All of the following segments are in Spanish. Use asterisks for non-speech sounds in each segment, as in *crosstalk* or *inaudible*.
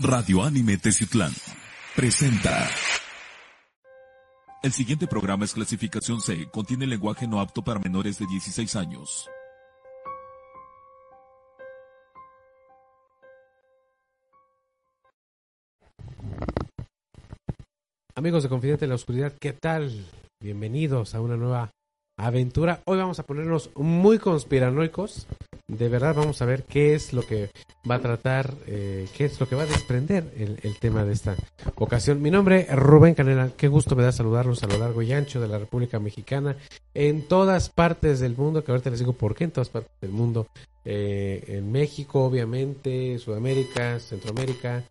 Radio Anime Teciutlán presenta. El siguiente programa es clasificación C, contiene lenguaje no apto para menores de 16 años. Amigos de Confidente en la Oscuridad, ¿qué tal? Bienvenidos a una nueva aventura. Hoy vamos a ponernos muy conspiranoicos. De verdad vamos a ver qué es lo que va a tratar, eh, qué es lo que va a desprender el, tema de esta ocasión. Mi nombre es Rubén Canela. Qué gusto me da saludarlos a lo largo y ancho de la República Mexicana, en todas partes del mundo, que ahorita les digo por qué en todas partes del mundo. Eh, en México, obviamente, Sudamérica, Centroamérica,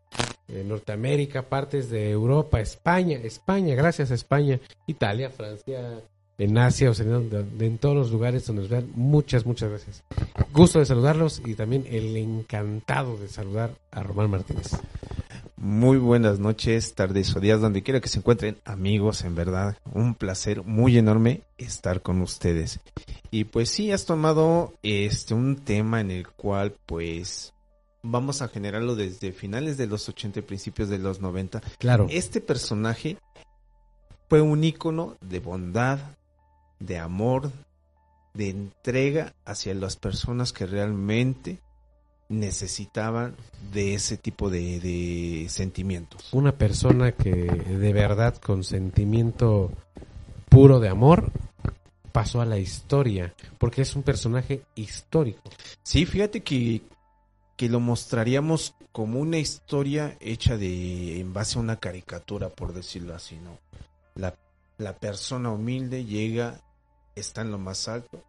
eh, Norteamérica, partes de Europa, España, España, gracias a España, Italia, Francia, en Asia, o sea, en todos los lugares donde nos vean. Muchas, muchas gracias. Gusto de saludarlos y también el encantado de saludar a Román Martínez. Muy buenas noches, tardes o días, donde quiera que se encuentren amigos, en verdad, un placer muy enorme estar con ustedes. Y pues sí, has tomado este un tema en el cual pues vamos a generarlo desde finales de los 80 y principios de los 90. Claro, Este personaje fue un ícono de bondad, de amor, de entrega hacia las personas que realmente necesitaban de ese tipo de, de sentimientos. una persona que de verdad, con sentimiento puro de amor, pasó a la historia, porque es un personaje histórico. Sí, fíjate que, que lo mostraríamos como una historia hecha de en base a una caricatura, por decirlo así, ¿no? La, la persona humilde llega, está en lo más alto.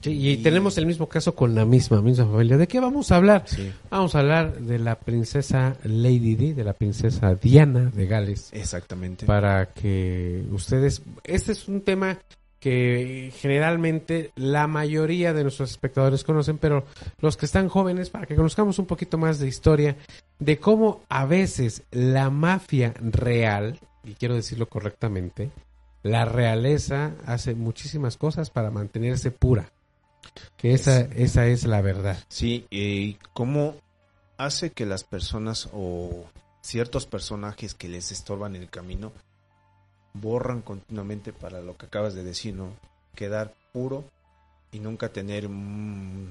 Sí, y, Y- tenemos el mismo caso con la misma, misma familia. ¿De qué vamos a hablar? Sí, Vamos a hablar de la princesa Lady Di, de la princesa Diana de Gales, exactamente. para que ustedes... Este es un tema que generalmente la mayoría de nuestros espectadores conocen, pero los que están jóvenes, para que conozcamos un poquito más de historia, de cómo a veces la mafia real, y quiero decirlo correctamente, la realeza hace muchísimas cosas para mantenerse pura. Que esa, esa es la verdad. Sí, y cómo hace que las personas o ciertos personajes que les estorban el camino borran continuamente para lo que acabas de decir, ¿no? Quedar puro y nunca tener un,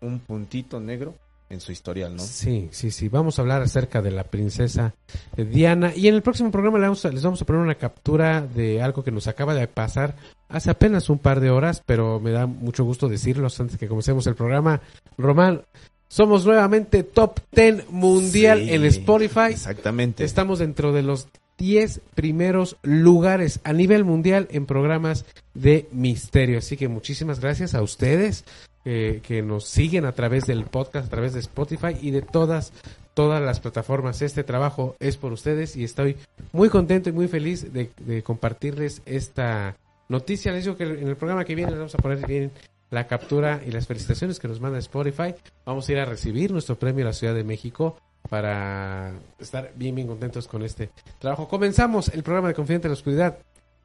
un puntito negro en su historial, ¿no? Sí, sí, sí. Vamos a hablar acerca de la princesa Diana. Y en el próximo programa le vamos a- les vamos a poner una captura de algo que nos acaba de pasar hace apenas un par de horas, pero me da mucho gusto decirlos antes que comencemos el programa. Román, somos nuevamente top 10 mundial Sí, en Spotify. Exactamente. Estamos dentro de los 10 primeros lugares a nivel mundial en programas de misterio. Así que muchísimas gracias a ustedes eh, que nos siguen a través del podcast, a través de Spotify y de todas, todas las plataformas. Este trabajo es por ustedes y estoy muy contento y muy feliz de, compartirles esta noticia. Les digo que en el programa que viene les vamos a poner bien la captura y las felicitaciones que nos manda Spotify. Vamos a ir a recibir nuestro premio a la Ciudad de México para estar bien, bien contentos con este trabajo. Comenzamos el programa de Confidente en la Oscuridad,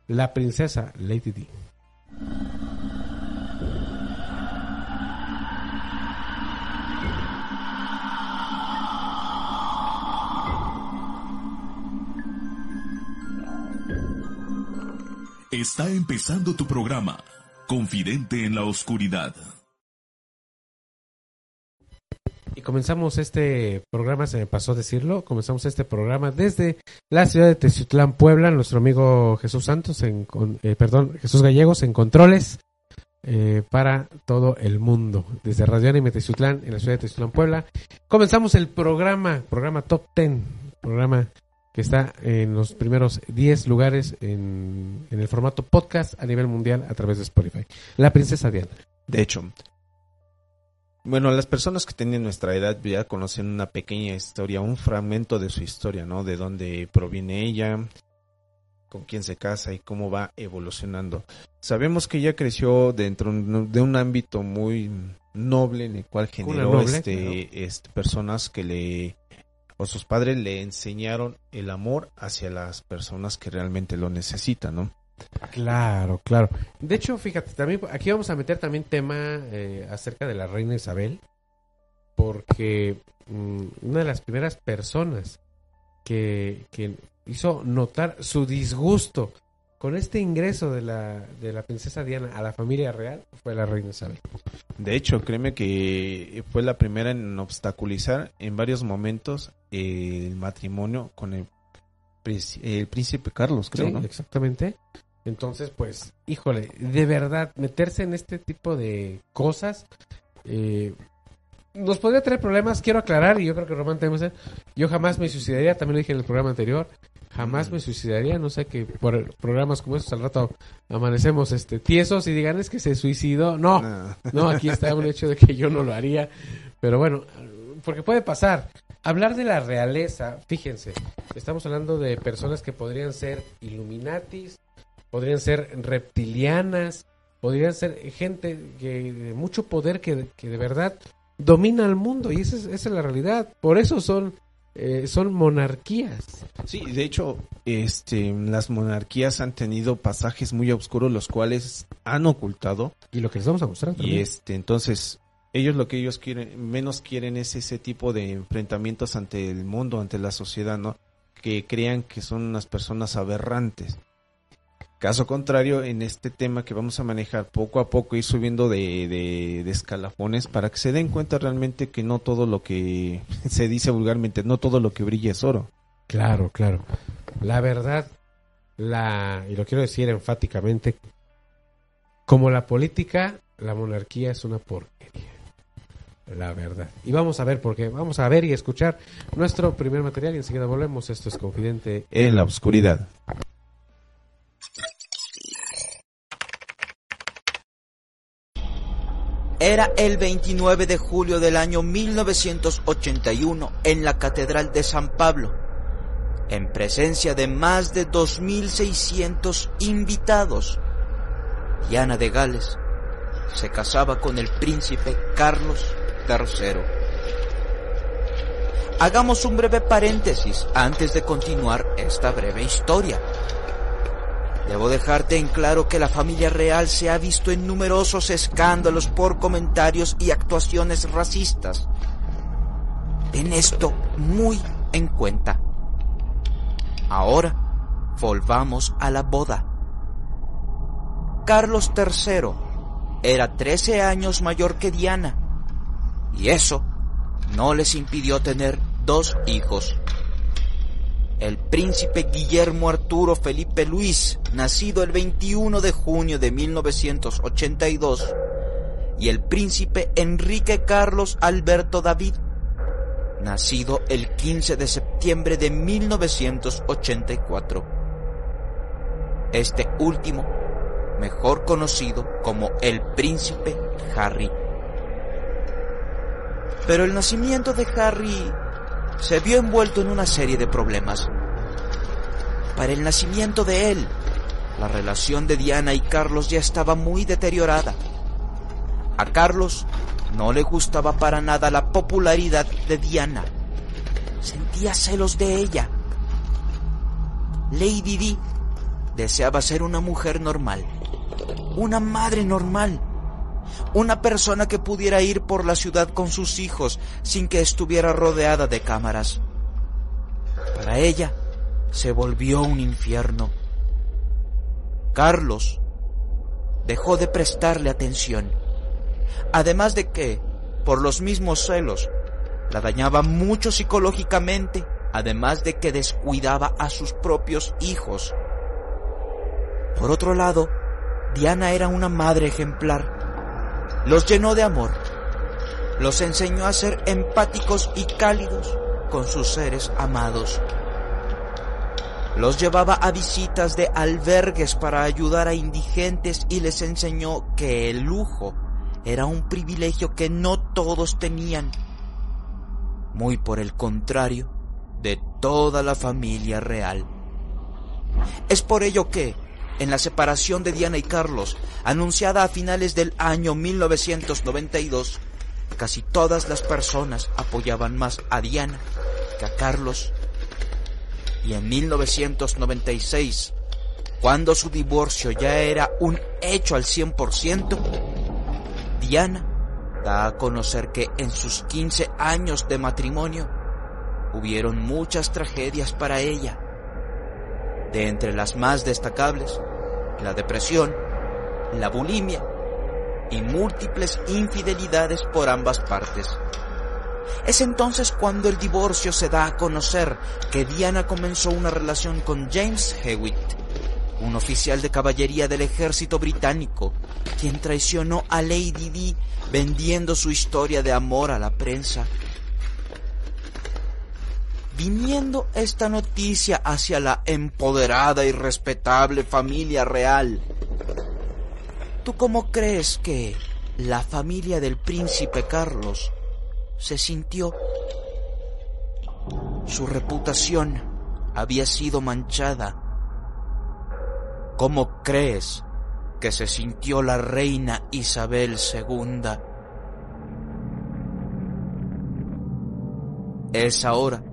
La Princesa Lady Di. Está empezando tu programa, Confidente en la Oscuridad. Y comenzamos este programa, se me pasó decirlo, comenzamos este programa desde la ciudad de Teciutlán, Puebla, nuestro amigo Jesús Santos, en, eh, perdón, Jesús Gallegos en controles eh, para todo el mundo, desde Radio Anime Teciutlán, en la ciudad de Teciutlán, Puebla. Comenzamos el programa, programa Top 10, programa que está en los primeros 10 lugares en, en el formato podcast a nivel mundial a través de Spotify. La princesa Diana. De hecho, bueno, las personas que tienen nuestra edad ya conocen una pequeña historia, un fragmento de su historia, ¿no? De dónde proviene ella, con quién se casa y cómo va evolucionando. Sabemos que ella creció dentro de un ámbito muy noble en el cual generó noble, este, claro. este, personas que le o sus padres le enseñaron el amor hacia las personas que realmente lo necesitan, ¿no? Claro, claro. De hecho, fíjate, también aquí vamos a meter también tema eh, acerca de la reina Isabel. porque mm, una de las primeras personas que, que hizo notar su disgusto con este ingreso de la, de la princesa Diana a la familia real fue la reina Isabel. De hecho, créeme que fue la primera en obstaculizar en varios momentos el matrimonio con el, príncipe- el príncipe Carlos, creo, Sí, ¿no? exactamente. Entonces, pues, híjole, de verdad, meterse en este tipo de cosas eh, nos podría traer problemas. Quiero aclarar, y yo creo que Román ser, yo jamás me suicidaría, también lo dije en el programa anterior, jamás me suicidaría, no sé que por programas como estos al rato amanecemos este tiesos y digan es que se suicidó. No, *laughs* no, aquí está un hecho de que yo no lo haría. Pero bueno, porque puede pasar. Hablar de la realeza, fíjense, estamos hablando de personas que podrían ser Illuminatis, podrían ser reptilianas, podrían ser gente que, de mucho poder que, que de verdad domina el mundo y esa es, esa es la realidad. Por eso son, eh, son monarquías. Sí, de hecho, este, las monarquías han tenido pasajes muy oscuros, los cuales han ocultado. Y lo que les vamos a mostrar Y también. este, entonces, ellos lo que ellos quieren, menos quieren es ese tipo de enfrentamientos ante el mundo, ante la sociedad, ¿no? Que crean que son unas personas aberrantes. Caso contrario, en este tema que vamos a manejar poco a poco, ir subiendo de, de, de escalafones para que se den cuenta realmente que no todo lo que *laughs* se dice vulgarmente, no todo lo que brilla es oro. Claro, claro. La verdad, la y lo quiero decir enfáticamente, como la política, la monarquía es una porquería. La verdad. Y vamos a ver por qué. Vamos a ver y escuchar nuestro primer material y enseguida volvemos. Esto es Confidente. En la oscuridad. Era el 29 de julio del año 1981 en la Catedral de San Pablo, en presencia de más de 2.600 invitados. Diana de Gales se casaba con el príncipe Carlos III. Hagamos un breve paréntesis antes de continuar esta breve historia. Debo dejarte en claro que la familia real se ha visto en numerosos escándalos por comentarios y actuaciones racistas. Ten esto muy en cuenta. Ahora, volvamos a la boda. Carlos III era 13 años mayor que Diana, y eso no les impidió tener dos hijos el príncipe Guillermo Arturo Felipe Luis, nacido el 21 de junio de 1982, y el príncipe Enrique Carlos Alberto David, nacido el 15 de septiembre de 1984. Este último, mejor conocido como el príncipe Harry. Pero el nacimiento de Harry se vio envuelto en una serie de problemas. Para el nacimiento de él, la relación de Diana y Carlos ya estaba muy deteriorada. A Carlos no le gustaba para nada la popularidad de Diana. Sentía celos de ella. Lady Di deseaba ser una mujer normal, una madre normal, una persona que pudiera ir por la ciudad con sus hijos sin que estuviera rodeada de cámaras. Para ella se volvió un infierno. Carlos dejó de prestarle atención, además de que, por los mismos celos, la dañaba mucho psicológicamente, además de que descuidaba a sus propios hijos. Por otro lado, Diana era una madre ejemplar. Los llenó de amor. Los enseñó a ser empáticos y cálidos con sus seres amados. Los llevaba a visitas de albergues para ayudar a indigentes y les enseñó que el lujo era un privilegio que no todos tenían. Muy por el contrario de toda la familia real. Es por ello que, en la separación de Diana y Carlos, anunciada a finales del año 1992, casi todas las personas apoyaban más a Diana que a Carlos. Y en 1996, cuando su divorcio ya era un hecho al 100%, Diana da a conocer que en sus 15 años de matrimonio hubieron muchas tragedias para ella. De entre las más destacables, la depresión, la bulimia y múltiples infidelidades por ambas partes. Es entonces cuando el divorcio se da a conocer que Diana comenzó una relación con James Hewitt, un oficial de caballería del ejército británico, quien traicionó a Lady Di vendiendo su historia de amor a la prensa. Viniendo esta noticia hacia la empoderada y respetable familia real, ¿tú cómo crees que la familia del príncipe Carlos se sintió? Su reputación había sido manchada. ¿Cómo crees que se sintió la reina Isabel II? Es ahora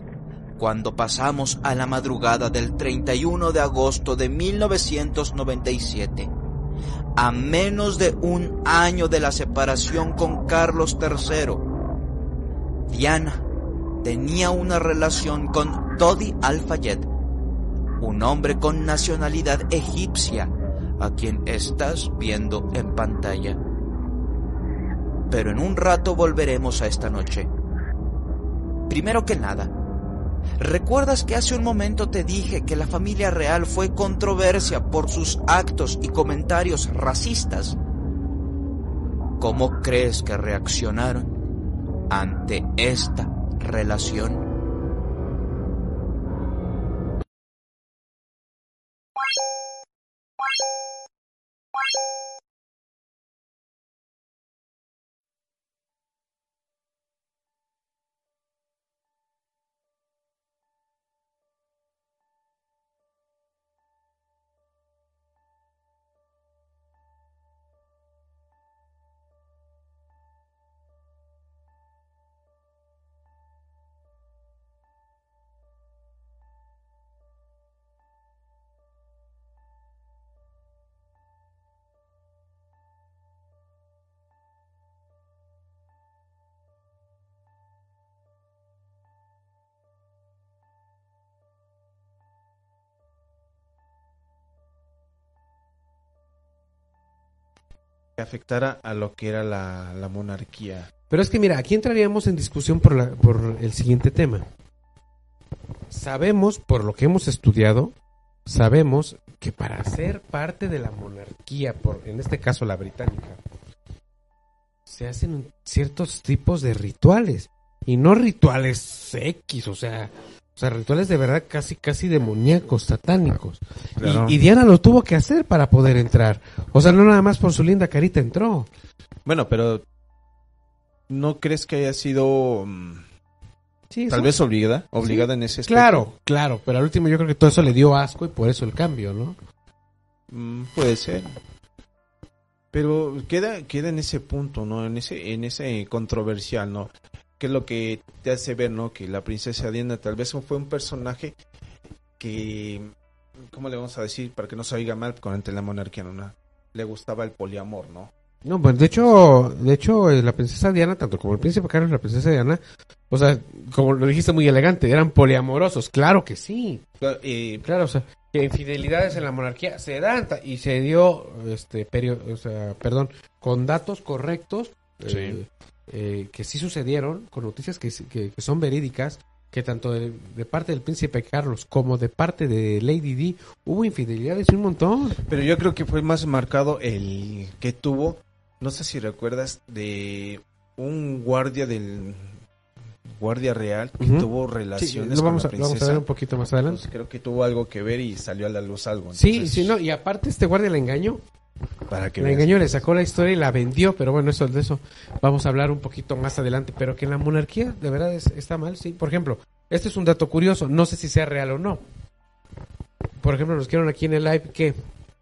cuando pasamos a la madrugada del 31 de agosto de 1997, a menos de un año de la separación con Carlos III. Diana tenía una relación con Dodi Al-Fayed, un hombre con nacionalidad egipcia, a quien estás viendo en pantalla. Pero en un rato volveremos a esta noche. Primero que nada, ¿Recuerdas que hace un momento te dije que la familia real fue controversia por sus actos y comentarios racistas? ¿Cómo crees que reaccionaron ante esta relación? Afectara a lo que era la, la monarquía. Pero es que mira, aquí entraríamos en discusión por, la, por el siguiente tema. Sabemos, por lo que hemos estudiado, sabemos que para ser parte de la monarquía, por, en este caso la británica, se hacen ciertos tipos de rituales. Y no rituales X, o sea, o sea, rituales de verdad casi, casi demoníacos, satánicos. Claro. Y, y Diana lo tuvo que hacer para poder entrar. O sea, no nada más por su linda carita entró. Bueno, pero ¿no crees que haya sido mm, Sí, tal vez obligada? Obligada en ese aspecto. Claro, claro, pero al último yo creo que todo eso le dio asco y por eso el cambio, ¿no? Mm, puede ser. Pero queda, queda en ese punto, ¿no? En ese, en ese controversial, ¿no? Que es lo que te hace ver, ¿no? Que la princesa Diana tal vez fue un personaje que, ¿cómo le vamos a decir? Para que no se oiga mal con ante la monarquía, ¿no? Le gustaba el poliamor, ¿no? No, pues de hecho, de hecho, eh, la princesa Diana, tanto como el príncipe Carlos y la princesa Diana, o sea, como lo dijiste muy elegante, eran poliamorosos, claro que sí, Claro, eh, claro, o sea, que infidelidades en la monarquía se dan y se dio, este, perio- o sea, perdón, con datos correctos, eh, eh, que sí sucedieron, con noticias que, sí- que, que son verídicas, que tanto de, de parte del príncipe Carlos como de parte de Lady Di hubo infidelidades un montón. pero yo creo que fue más marcado el que tuvo, no sé si recuerdas, de un guardia del guardia real que tuvo Sí, relaciones lo vamos, con a, la lo vamos a princesa. ver un poquito más adelante. Creo que tuvo algo que ver y salió a la luz algo. Sí, Entonces, sí, no, y aparte este guardia la engañó, Para que la veas. engañó, le sacó la historia y la vendió, pero bueno, eso de eso vamos a hablar un poquito más adelante, pero que en la monarquía de verdad es- está mal, sí. Por ejemplo, este es un dato curioso, no sé si sea real o no. Por ejemplo, nos quieren aquí en el live que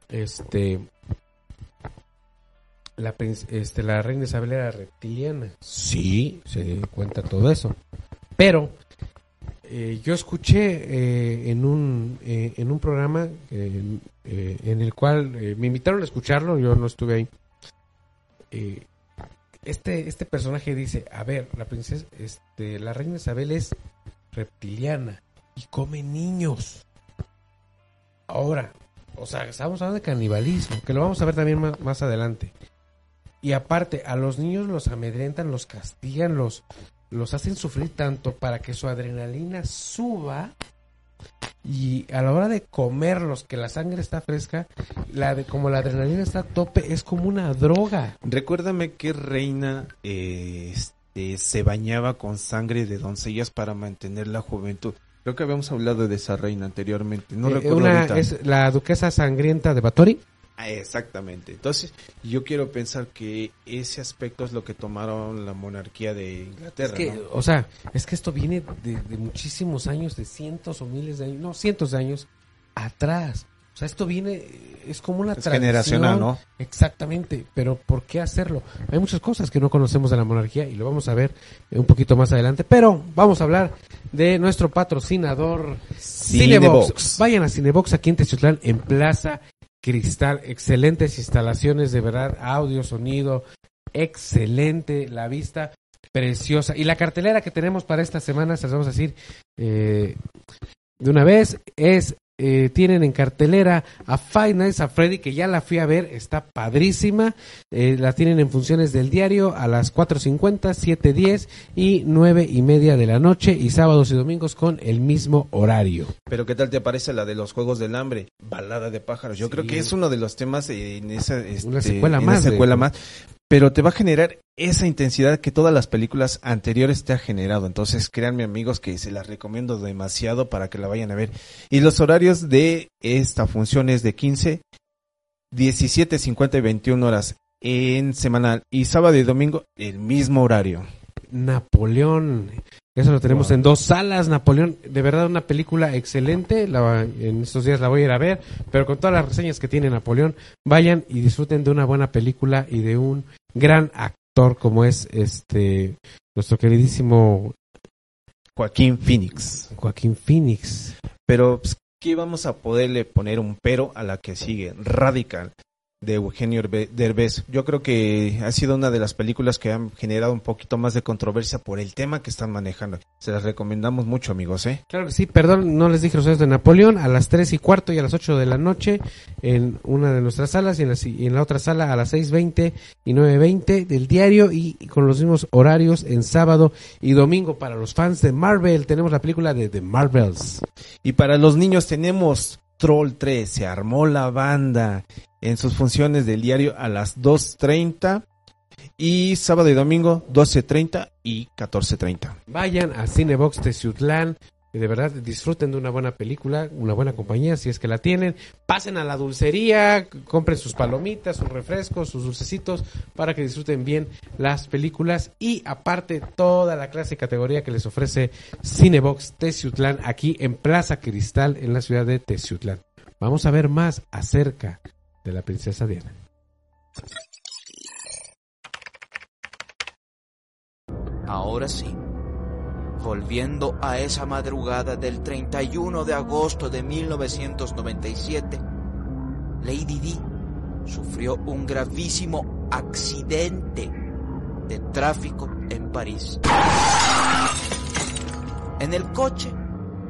este la este la reina Isabel era reptiliana. Sí, se cuenta todo eso. Pero eh, yo escuché eh, en un eh, en un programa eh, eh, en el cual me invitaron a escucharlo, yo no estuve ahí. este, este personaje dice, a ver, la princesa, este, la reina Isabel es reptiliana y come niños. Ahora, o sea, estamos hablando de canibalismo, que lo vamos a ver también más, más adelante. Y aparte, a los niños los amedrentan, los castigan, los, los hacen sufrir tanto para que su adrenalina suba y a la hora de comerlos, que la sangre está fresca, la de, como la adrenalina está a tope, es como una droga. Recuérdame que reina eh, este, se bañaba con sangre de doncellas para mantener la juventud. Creo que habíamos hablado de esa reina anteriormente. No Eh, recuerdo una ahorita. es la duquesa sangrienta de Batori. Ah, exactamente. Entonces, yo quiero pensar que ese aspecto es lo que tomaron la monarquía de Inglaterra. Es que, ¿no? o sea, es que esto viene de, de muchísimos años, de cientos o miles de años, no, cientos de años atrás. O sea, esto viene, eh, es como una Es tradición. generacional, ¿no? Exactamente, pero ¿por qué hacerlo? Hay muchas cosas que no conocemos de la monarquía y lo vamos a ver un poquito más adelante, pero vamos a hablar de nuestro patrocinador Cinebox. Cinebox. Vayan a Cinebox aquí en Tezutlán, en Plaza Cristal, excelentes instalaciones, de verdad, audio, sonido, excelente, la vista. Preciosa. Y la cartelera que tenemos para esta semana, se las vamos a decir eh, de una vez, es, eh, tienen en cartelera a Five Nights at Freddy, que ya la fui a ver, está padrísima, eh, la tienen en funciones del diario a las 4.50, 7.10 y 9 y media de la noche y sábados y domingos con el mismo horario. Pero ¿qué tal te parece la de los Juegos del Hambre? Balada de pájaros. Yo Sí. creo que es uno de los temas en esa este, Una secuela más de- secuela más. Pero te va a generar esa intensidad que todas las películas anteriores te ha generado. Entonces, créanme amigos que se las recomiendo demasiado para que la vayan a ver. Y los horarios de esta función es de 15, 17, 50 y 21 horas en semanal. Y sábado y domingo el mismo horario. Napoleón. Eso lo tenemos Wow. en dos salas. Napoleón, de verdad, una película excelente. La- en estos días la voy a ir a ver. Pero con todas las reseñas que tiene Napoleón, vayan y disfruten de una buena película y de un gran actor como es este nuestro queridísimo Joaquín Phoenix. Joaquín Phoenix. Pero, pues, ¿qué vamos a poderle poner un pero a la que sigue? Radical, de Eugenio Derbez. Yo creo que ha sido una de las películas que han generado un poquito más de controversia por el tema que están manejando. Se las recomendamos mucho, amigos, ¿eh? Claro que sí, perdón, no les dije los horarios de Napoleón, a las 3 y cuarto y a las 8 de la noche en una de nuestras salas y en la, y en la otra sala a las 6.20 y 9.20 del diario y con los mismos horarios en sábado y domingo para los fans de Marvel. Tenemos la película de The Marvels. Y para los niños tenemos Troll 3, se armó la banda en sus funciones del diario a las 2.30 y sábado y domingo 12.30 y 14.30. Vayan a Cinebox Teciutlán y de verdad disfruten de una buena película, una buena compañía si es que la tienen. Pasen a la dulcería, compren sus palomitas, sus refrescos, sus dulcecitos para que disfruten bien las películas y aparte toda la clase y categoría que les ofrece Cinebox Teciutlán aquí en Plaza Cristal en la ciudad de Teciutlán. Vamos a ver más acerca de la princesa Diana. Ahora sí, volviendo a esa madrugada del 31 de agosto de 1997, Lady Di sufrió un gravísimo accidente de tráfico en París. En el coche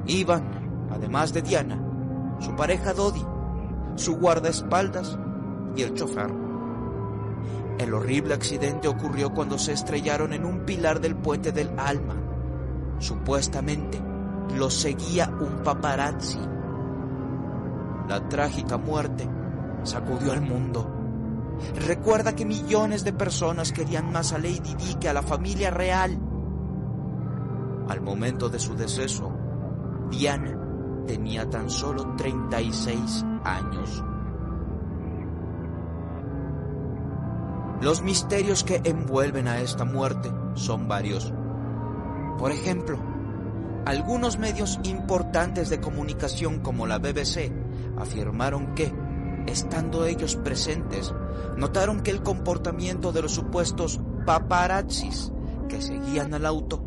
iban, además de Diana, su pareja Dodi, su guardaespaldas y el chofer. El horrible accidente ocurrió cuando se estrellaron en un pilar del puente del Alma. Supuestamente los seguía un paparazzi. La trágica muerte sacudió al mundo. Recuerda que millones de personas querían más a Lady Di que a la familia real. Al momento de su deceso, Diana tenía tan solo 36 años. Los misterios que envuelven a esta muerte son varios. Por ejemplo, algunos medios importantes de comunicación como la BBC afirmaron que, estando ellos presentes, notaron que el comportamiento de los supuestos paparazzis que seguían al auto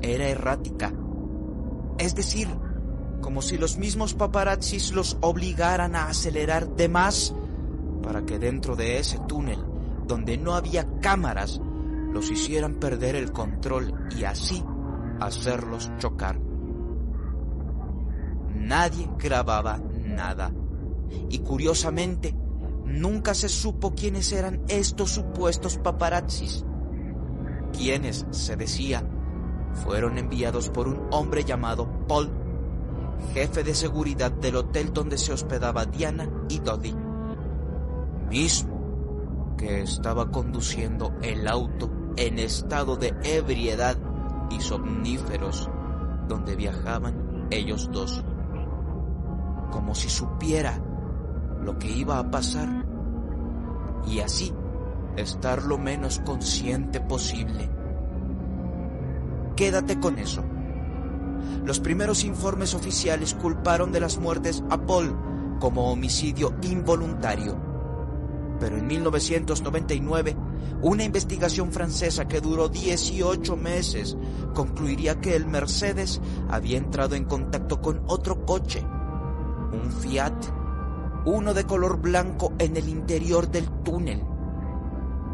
era errática. Es decir, como si los mismos paparazzis los obligaran a acelerar de más para que dentro de ese túnel donde no había cámaras los hicieran perder el control y así hacerlos chocar. Nadie grababa nada. Y curiosamente, nunca se supo quiénes eran estos supuestos paparazzis, quienes, se decía, fueron enviados por un hombre llamado Paul, jefe de seguridad del hotel donde se hospedaba Diana y Dodie, mismo que estaba conduciendo el auto en estado de ebriedad y somníferos donde viajaban ellos dos, como si supiera lo que iba a pasar y así estar lo menos consciente posible. Quédate con eso. Los primeros informes oficiales culparon de las muertes a Paul como homicidio involuntario. Pero en 1999, una investigación francesa que duró 18 meses concluiría que el Mercedes había entrado en contacto con otro coche, un Fiat, uno de color blanco en el interior del túnel.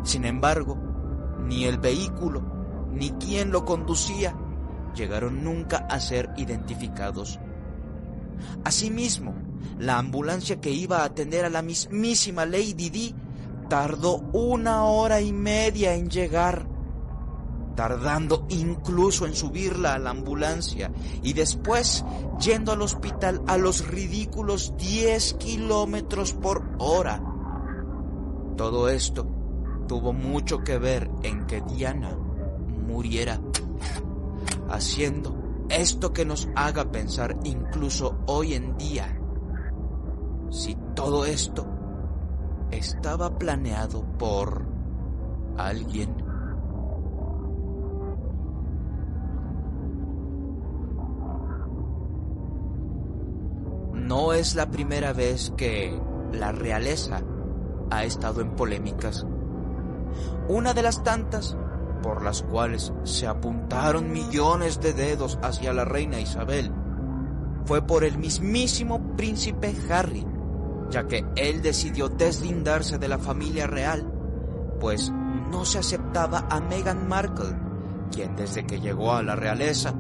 Sin embargo, ni el vehículo ni quien lo conducía llegaron nunca a ser identificados. Asimismo, la ambulancia que iba a atender a la mismísima Lady D tardó una hora y media en llegar, tardando incluso en subirla a la ambulancia y después yendo al hospital a los ridículos 10 kilómetros por hora. Todo esto tuvo mucho que ver en que Diana muriera, haciendo esto que nos haga pensar incluso hoy en día si todo esto estaba planeado por alguien. No es la primera vez que la realeza ha estado en polémicas. Una de las tantas por las cuales se apuntaron millones de dedos hacia la reina Isabel fue por el mismísimo príncipe Harry, ya que él decidió deslindarse de la familia real, pues no se aceptaba a Meghan Markle, quien desde que llegó a la realeza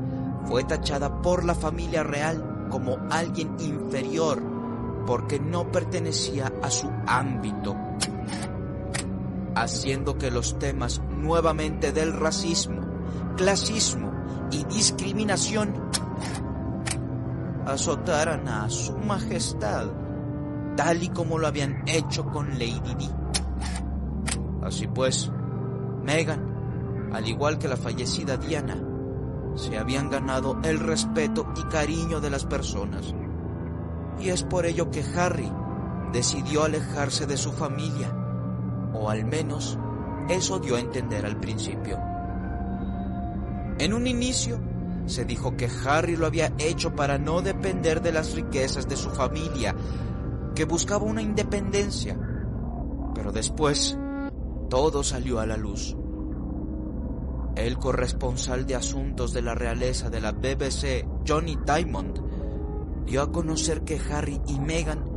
fue tachada por la familia real como alguien inferior porque no pertenecía a su ámbito, haciendo que los temas nuevamente del racismo, clasismo y discriminación azotaran a su majestad tal y como lo habían hecho con Lady Di. Así pues, Meghan, al igual que la fallecida Diana, se habían ganado el respeto y cariño de las personas. Y es por ello que Harry decidió alejarse de su familia, o al menos eso dio a entender al principio. En un inicio, se dijo que Harry lo había hecho para no depender de las riquezas de su familia, que buscaba una independencia. Pero después, todo salió a la luz. El corresponsal de asuntos de la realeza de la BBC, Johnny Diamond, dio a conocer que Harry y Meghan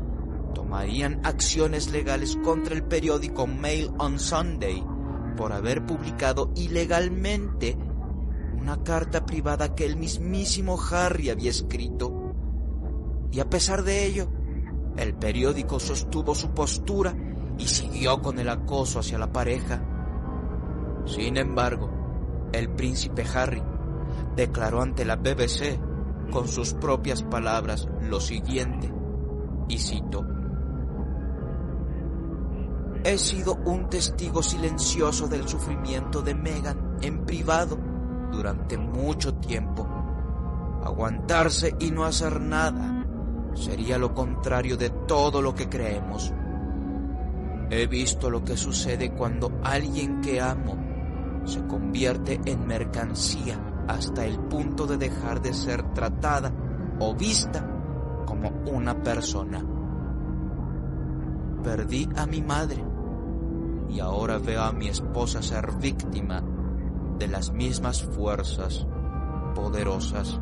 tomarían acciones legales contra el periódico Mail on Sunday por haber publicado ilegalmente una carta privada que el mismísimo Harry había escrito. Y a pesar de ello, el periódico sostuvo su postura y siguió con el acoso hacia la pareja. Sin embargo, el príncipe Harry declaró ante la BBC con sus propias palabras lo siguiente, y cito, He sido un testigo silencioso del sufrimiento de Meghan en privado durante mucho tiempo. Aguantarse y no hacer nada sería lo contrario de todo lo que creemos. He visto lo que sucede cuando alguien que amo se convierte en mercancía hasta el punto de dejar de ser tratada o vista como una persona. Perdí a mi madre y ahora veo a mi esposa ser víctima de las mismas fuerzas poderosas.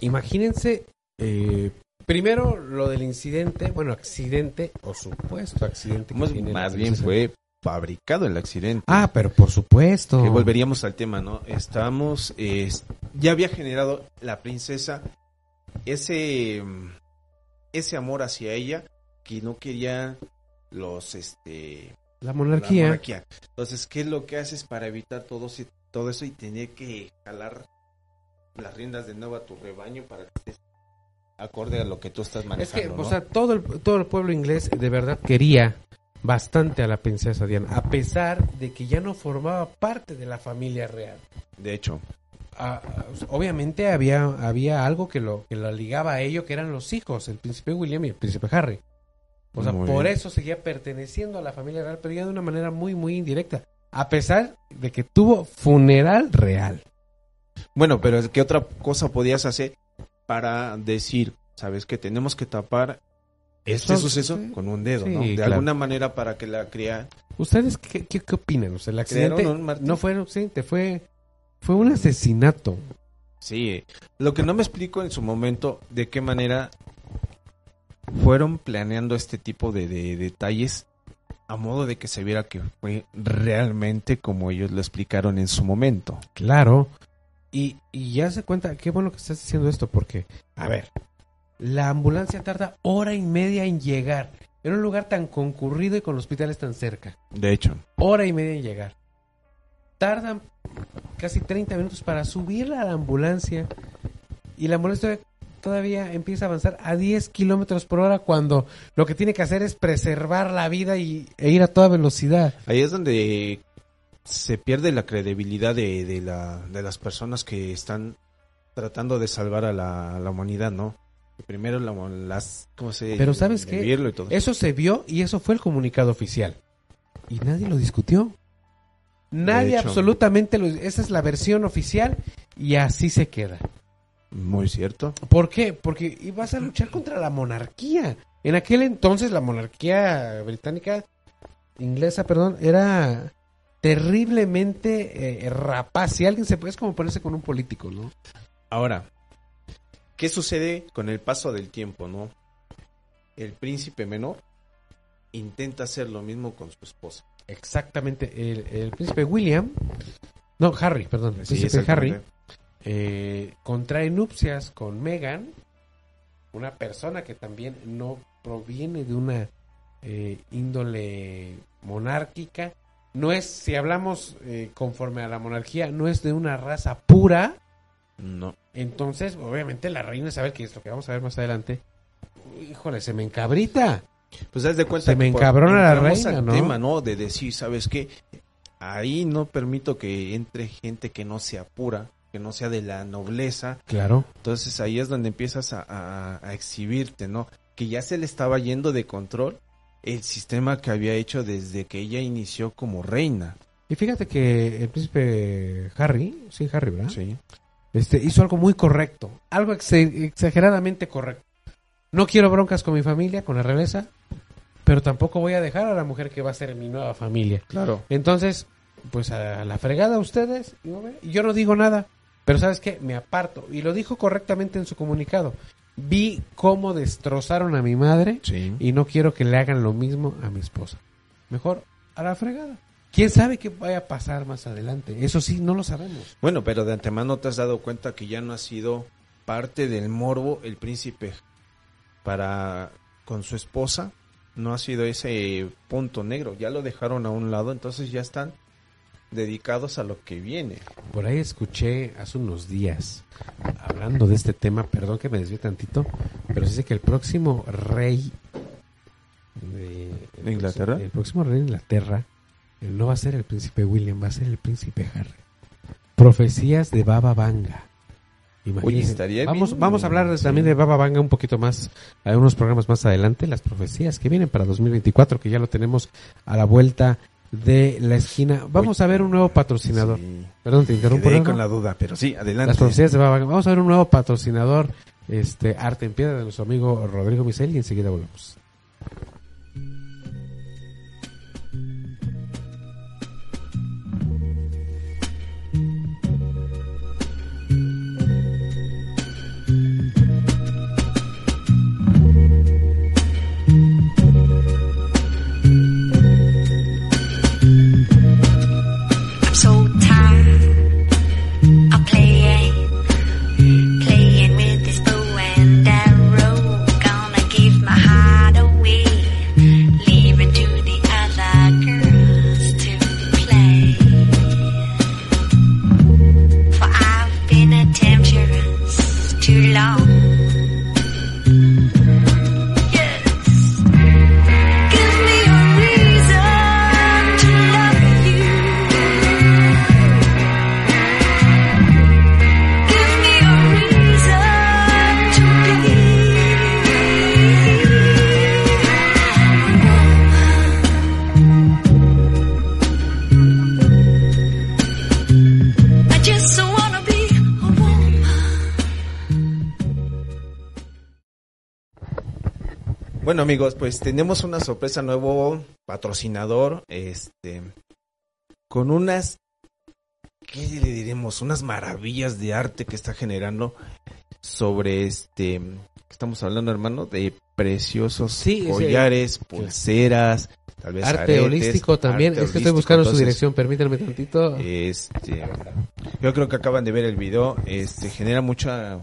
Imagínense eh, primero lo del incidente, bueno, accidente o supuesto accidente. que Más, tiene la más bien fue fabricado el accidente. Ah, pero por supuesto. Que volveríamos al tema, ¿no? Estamos, eh, ya había generado la princesa ese, ese amor hacia ella que no quería los, este, La la monarquía. Entonces, ¿qué es lo que haces para evitar todo, todo eso y tener que jalar las riendas de nuevo a tu rebaño para que estés acorde a lo que tú estás Es manejando? que, ¿no? o sea, todo el, todo el pueblo inglés de verdad quería bastante a la princesa Diana, a pesar de que ya no formaba parte de la familia real. de hecho, Ah, obviamente había, había algo que lo, que lo ligaba a ello, que eran los hijos, el príncipe William y el príncipe Harry. O sea, Muy por bien. eso seguía perteneciendo a la familia real, pero ya de una manera muy, muy indirecta. A pesar de que tuvo funeral real. Bueno, pero ¿qué otra cosa podías hacer para decir, sabes que tenemos que tapar este Eso, suceso sí. con un dedo, Sí, ¿no? De claro. alguna manera para que la cría ¿Ustedes qué, qué, qué opinan? O sea, el accidente no fue un accidente, fue, fue un asesinato. Sí, lo que no me explico en su momento de qué manera fueron planeando este tipo de, de detalles a modo de que se viera que fue realmente como ellos lo explicaron en su momento. Claro. Y, y ya se cuenta, qué bueno que estás diciendo esto, porque, a ver, la ambulancia tarda hora y media en llegar. En un lugar tan concurrido y con hospitales tan cerca. De hecho, Hora y media en llegar. Tardan casi 30 minutos para subirla a la ambulancia. Y la ambulancia todavía empieza a avanzar a 10 kilómetros por hora cuando lo que tiene que hacer es preservar la vida y, e ir a toda velocidad. ahí es donde se pierde la credibilidad de, de, la, de las personas que están tratando de salvar a la, a la humanidad, ¿no? Primero la, las... ¿Cómo se Pero ¿sabes qué? vivirlo y todo. Eso se vio y eso fue el comunicado oficial. Y nadie lo discutió. Nadie hecho. absolutamente lo... Esa es la versión oficial y así se queda. Muy cierto. ¿Por qué? Porque ibas a luchar contra la monarquía. En aquel entonces la monarquía británica, inglesa, perdón, era terriblemente eh, rapaz. Si alguien se puede, es como ponerse con un político, ¿no? Ahora, ¿qué sucede con el paso del tiempo, no? El príncipe menor intenta hacer lo mismo con su esposa. Exactamente. El, el príncipe William, no, Harry, perdón, el príncipe Harry, eh, contrae nupcias con Meghan, una persona que también no proviene de una eh, índole monárquica. No es, si hablamos eh, conforme a la monarquía, no es de una raza pura. No. Entonces, obviamente, la reina sabe que es lo que vamos a ver más adelante. Híjole, se me encabrita. Pues haz de cuenta Se me encabrona la reina, al ¿no? tema, ¿no? De decir, ¿sabes qué? Ahí no permito que entre gente que no sea pura, que no sea de la nobleza. Claro. Entonces ahí es donde empiezas a, a- a exhibirte, ¿no? Que ya se le estaba yendo de control el sistema que había hecho desde que ella inició como reina. Y fíjate que el príncipe Harry, sí, Harry, ¿verdad? Sí. Este, hizo algo muy correcto, algo ex- exageradamente correcto. No quiero broncas con mi familia, con la realeza, pero tampoco voy a dejar a la mujer que va a ser mi nueva familia. Claro. Entonces, pues a la fregada ustedes, y yo- no digo nada, pero sabes qué, me aparto. Y lo dijo correctamente en su comunicado. Vi cómo destrozaron a mi madre Sí. y no quiero que le hagan lo mismo a mi esposa. Mejor a la fregada. ¿Quién sabe qué vaya a pasar más adelante? Eso sí, no lo sabemos. Bueno, pero de antemano te has dado cuenta que ya no ha sido parte del morbo el príncipe para con su esposa. No ha sido ese punto negro. Ya lo dejaron a un lado, entonces ya están dedicados a lo que viene. Por ahí escuché hace unos días, hablando de este tema, perdón que me desvíe tantito, pero se dice que el próximo rey de, ¿De Inglaterra? próximo- El próximo rey de Inglaterra no va a ser el príncipe William, va a ser el príncipe Harry. Profecías de Baba Vanga. Imagínense. vamos, bien. vamos a hablar Sí. también de Baba Vanga un poquito más, hay unos programas más adelante, las profecías que vienen para 2024, que ya lo tenemos a la vuelta de la esquina. Vamos a ver un nuevo patrocinador. Sí. Perdón, te interrumpo. Quedé con la duda, pero sí, adelante. Las profecías de Baba Vanga. Vamos a ver un nuevo patrocinador, este Arte en Piedra de nuestro amigo Rodrigo Misel y enseguida volvemos. Amigos, pues tenemos una sorpresa nuevo patrocinador, este, con unas, ¿qué le diremos? Unas maravillas de arte que está generando sobre este, estamos hablando hermano de preciosos Sí, collares, pulseras, tal vez Arte aretes, holístico también. arte es que estoy buscando su dirección. Permítanme tantito. Este, yo creo que acaban de ver el video, este, genera mucha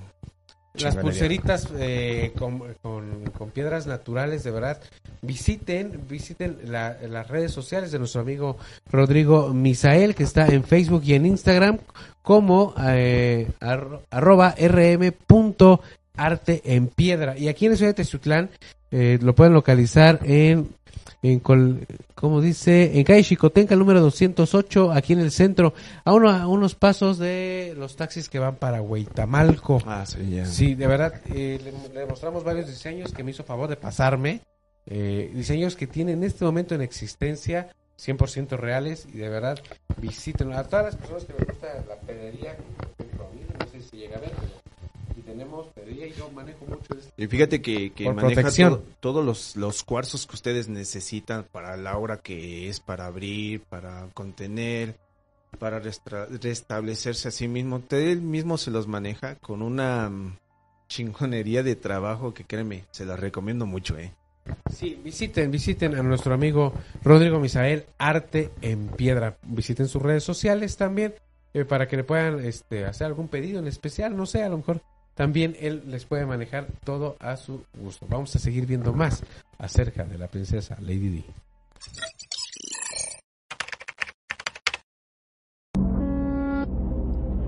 Las pulseritas eh, con, con- con piedras naturales, de verdad. Visiten, visiten la- las redes sociales de nuestro amigo Rodrigo Misael, que está en Facebook y en Instagram como eh, arro- arroba rm.arte en piedra. Y aquí en la ciudad de Tezutlán eh, lo pueden localizar en, en col- como dice, en calle Chicotenca, número 208, aquí en el centro, a, uno- a unos pasos de los taxis que van para Huitamalco. Ah, sí, ya. Sí, de verdad, eh, le, le mostramos varios diseños que me hizo favor de pasarme. eh, diseños que tienen en este momento en existencia, 100% reales, y de verdad, visiten a todas las personas que les gusta la pedrería. por ejemplo, a mí, No sé si llega a ver, pero tenemos pedrería, y yo manejo mucho de esto. Y fíjate que, maneja todo- todos los, los cuarzos que ustedes necesitan para la obra que es para abrir, para contener, para restra- restablecerse a sí mismo. Él mismo se los maneja con una mm, chingonería de trabajo que créeme, se las recomiendo mucho, eh. Sí, visiten, visiten a nuestro amigo Rodrigo Misael, Arte en Piedra. Visiten sus redes sociales también eh, para que le puedan este, hacer algún pedido en especial. No sé, a lo mejor también él les puede manejar todo a su gusto. Vamos a seguir viendo más acerca de la princesa Lady Di.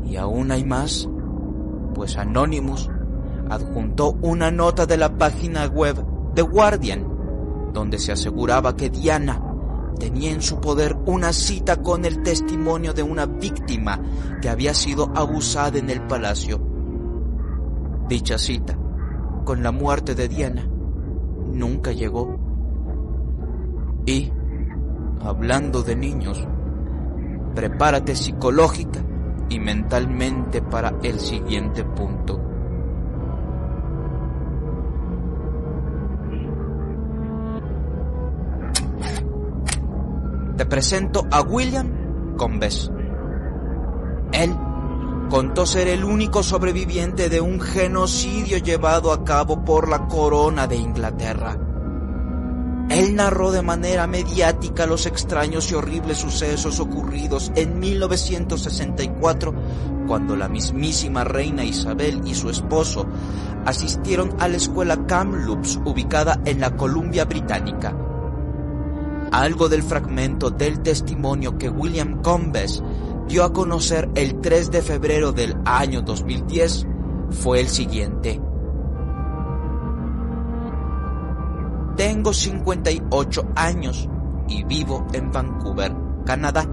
Y aún hay más, pues Anonymous adjuntó una nota de la página web The Guardian, donde se aseguraba que Diana tenía en su poder una cita con el testimonio de una víctima que había sido abusada en el palacio. Dicha cita, con la muerte de Diana, nunca llegó. Y, hablando de niños, prepárate psicológica y mentalmente para el siguiente punto. Te presento a William Combes. Él contó ser el único sobreviviente de un genocidio llevado a cabo por la corona de Inglaterra. Él narró de manera mediática los extraños y horribles sucesos ocurridos en 1964, cuando la mismísima reina Isabel y su esposo asistieron a la escuela Kamloops ubicada en la Columbia Británica. Algo del fragmento del testimonio que William Combes dio a conocer el 3 de febrero del año 2010 fue el siguiente. Tengo 58 años y vivo en Vancouver, Canadá.